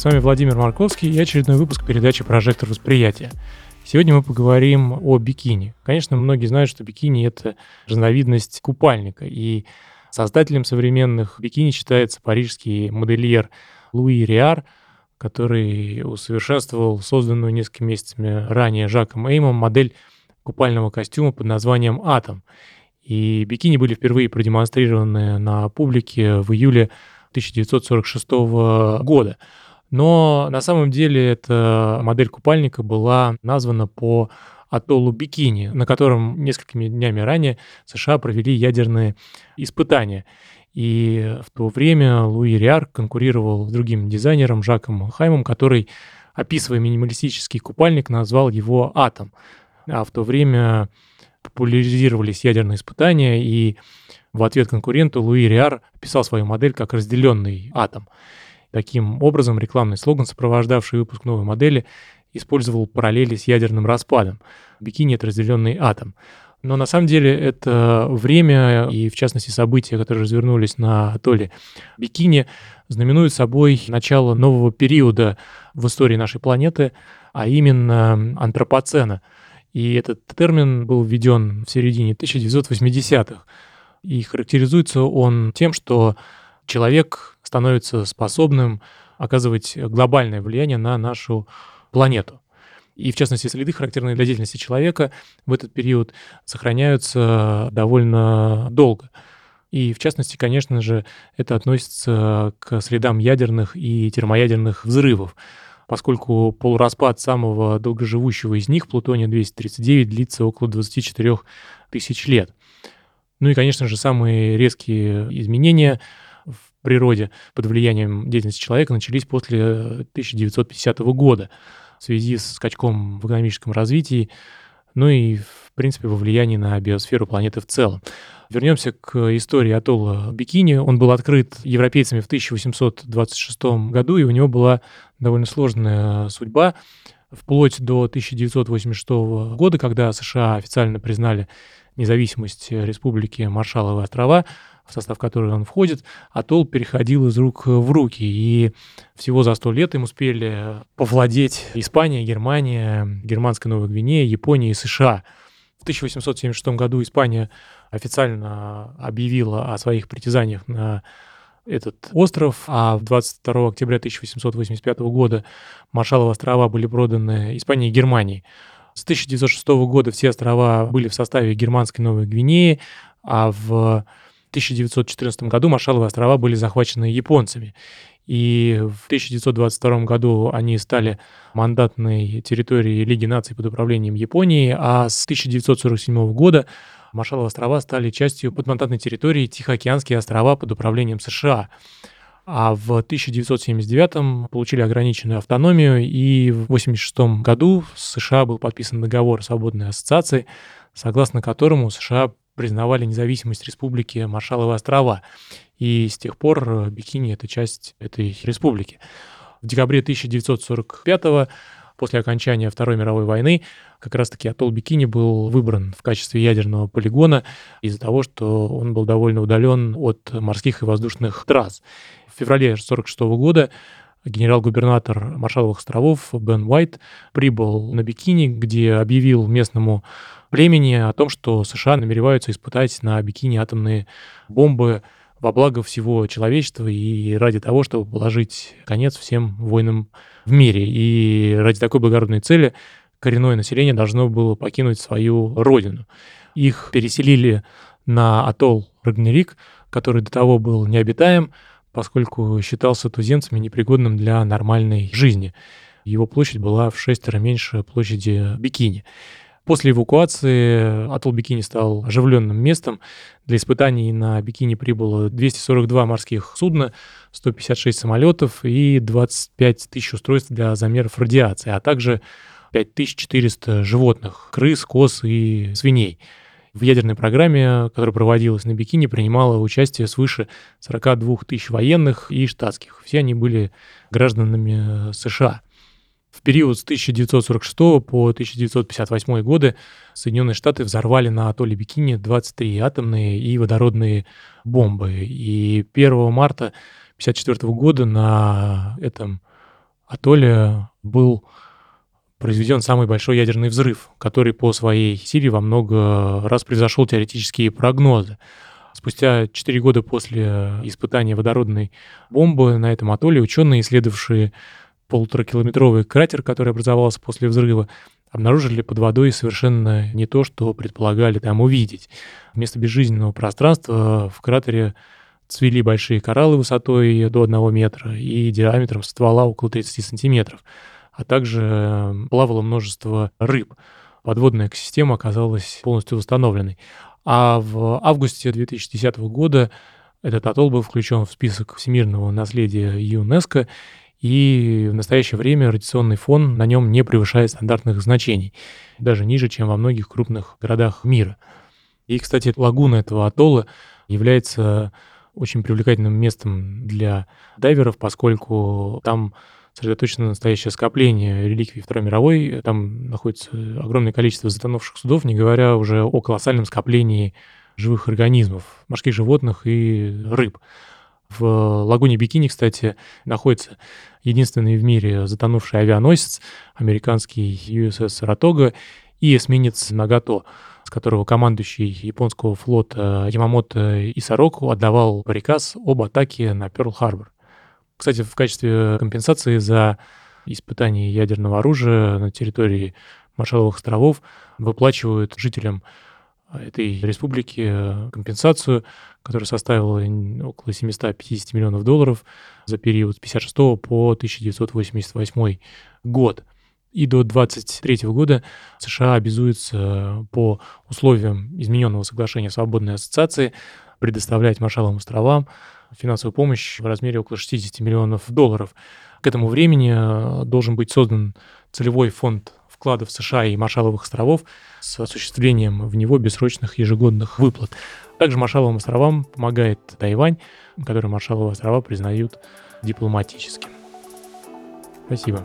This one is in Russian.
с вами Владимир Марковский и очередной выпуск передачи «Прожектор восприятия». Сегодня мы поговорим о бикини. Конечно, многие знают, что бикини — это разновидность купальника, и создателем современных бикини считается парижский модельер Луи Риар, который усовершенствовал созданную несколькими месяцами ранее Жаком Эймом модель купального костюма под названием «Атом». И бикини были впервые продемонстрированы на публике в июле 1946 года. Но на самом деле эта модель купальника была названа по атоллу Бикини, на котором несколькими днями ранее США провели ядерные испытания. И в то время Луи Риар конкурировал с другим дизайнером Жаком Хаймом, который, описывая минималистический купальник, назвал его «Атом». А в то время популяризировались ядерные испытания, и в ответ конкуренту Луи Риар описал свою модель как разделенный атом. Таким образом, рекламный слоган, сопровождавший выпуск новой модели, использовал параллели с ядерным распадом. Бикини — это разделенный атом. Но на самом деле это время и, в частности, события, которые развернулись на атолле Бикини, знаменуют собой начало нового периода в истории нашей планеты, а именно антропоцена. И этот термин был введен в середине 1980-х. И характеризуется он тем, что человек становится способным оказывать глобальное влияние на нашу планету. И, в частности, следы, характерные для деятельности человека, в этот период сохраняются довольно долго. И, в частности, конечно же, это относится к следам ядерных и термоядерных взрывов, поскольку полураспад самого долгоживущего из них, плутония-239, длится около 24 тысяч лет. Ну и, конечно же, самые резкие изменения в природе под влиянием деятельности человека начались после 1950 года в связи с скачком в экономическом развитии, ну и, в принципе, во влиянии на биосферу планеты в целом. Вернемся к истории атолла Бикини. Он был открыт европейцами в 1826 году, и у него была довольно сложная судьба вплоть до 1986 года, когда США официально признали независимость Республики Маршалловы острова, в состав которой он входит, атолл переходил из рук в руки. И всего за сто лет им успели повладеть Испания, Германия, Германская Новая Гвинея, Япония и США. В 1876 году Испания официально объявила о своих притязаниях на этот остров, а в 22 октября 1885 года Маршалловы острова были проданы Испании и Германии. С 1906 года все острова были в составе Германской Новой Гвинеи, а в 1914 году Маршалловы острова были захвачены японцами. И в 1922 году они стали мандатной территорией Лиги наций под управлением Японии, а с 1947 года Маршалловы острова стали частью подмандатной территории Тихоокеанские острова под управлением США а в 1979 получили ограниченную автономию, и в 1986 году с США был подписан договор о свободной ассоциации, согласно которому США признавали независимость республики Маршалловы острова, и с тех пор Бикини — это часть этой республики. В декабре 1945 после окончания Второй мировой войны как раз-таки атолл Бикини был выбран в качестве ядерного полигона из-за того, что он был довольно удален от морских и воздушных трасс. Феврале 1946 года генерал-губернатор Маршаловых островов Бен Уайт прибыл на Бикини, где объявил местному племени о том, что США намереваются испытать на Бикини атомные бомбы во благо всего человечества и ради того, чтобы положить конец всем войнам в мире. И ради такой благородной цели коренное население должно было покинуть свою родину. Их переселили на атолл Рагнерик, который до того был необитаем, поскольку считался туземцами непригодным для нормальной жизни. Его площадь была в шестеро меньше площади Бикини. После эвакуации атолл Бикини стал оживленным местом. Для испытаний на Бикини прибыло 242 морских судна, 156 самолетов и 25 тысяч устройств для замеров радиации, а также 5400 животных, крыс, коз и свиней. В ядерной программе, которая проводилась на Бикини, принимало участие свыше 42 тысяч военных и штатских. Все они были гражданами США. В период с 1946 по 1958 годы Соединенные Штаты взорвали на атолле Бикини 23 атомные и водородные бомбы. И 1 марта 1954 года на этом атолле был произведен самый большой ядерный взрыв, который по своей силе во много раз превзошел теоретические прогнозы. Спустя 4 года после испытания водородной бомбы на этом атолле ученые, исследовавшие полуторакилометровый кратер, который образовался после взрыва, обнаружили под водой совершенно не то, что предполагали там увидеть. Вместо безжизненного пространства в кратере цвели большие кораллы высотой до 1 метра и диаметром ствола около 30 сантиметров а также эм, плавало множество рыб. Подводная экосистема оказалась полностью восстановленной. А в августе 2010 года этот атолл был включен в список всемирного наследия ЮНЕСКО, и в настоящее время радиационный фон на нем не превышает стандартных значений, даже ниже, чем во многих крупных городах мира. И, кстати, лагуна этого атолла является очень привлекательным местом для дайверов, поскольку там сосредоточено настоящее скопление реликвий Второй мировой. Там находится огромное количество затонувших судов, не говоря уже о колоссальном скоплении живых организмов, морских животных и рыб. В лагуне Бикини, кстати, находится единственный в мире затонувший авианосец, американский USS Саратога и эсминец Нагато, с которого командующий японского флота Ямамото Исароку отдавал приказ об атаке на Перл-Харбор. Кстати, в качестве компенсации за испытание ядерного оружия на территории Маршалловых островов выплачивают жителям этой республики компенсацию, которая составила около 750 миллионов долларов за период с 1956 по 1988 год. И до 2023 года США обязуются по условиям измененного соглашения свободной ассоциации предоставлять Маршалловым островам финансовую помощь в размере около 60 миллионов долларов. К этому времени э, должен быть создан целевой фонд вкладов США и Маршалловых островов с осуществлением в него бессрочных ежегодных выплат. Также Маршалловым островам помогает Тайвань, который Маршалловы острова признают дипломатически. Спасибо.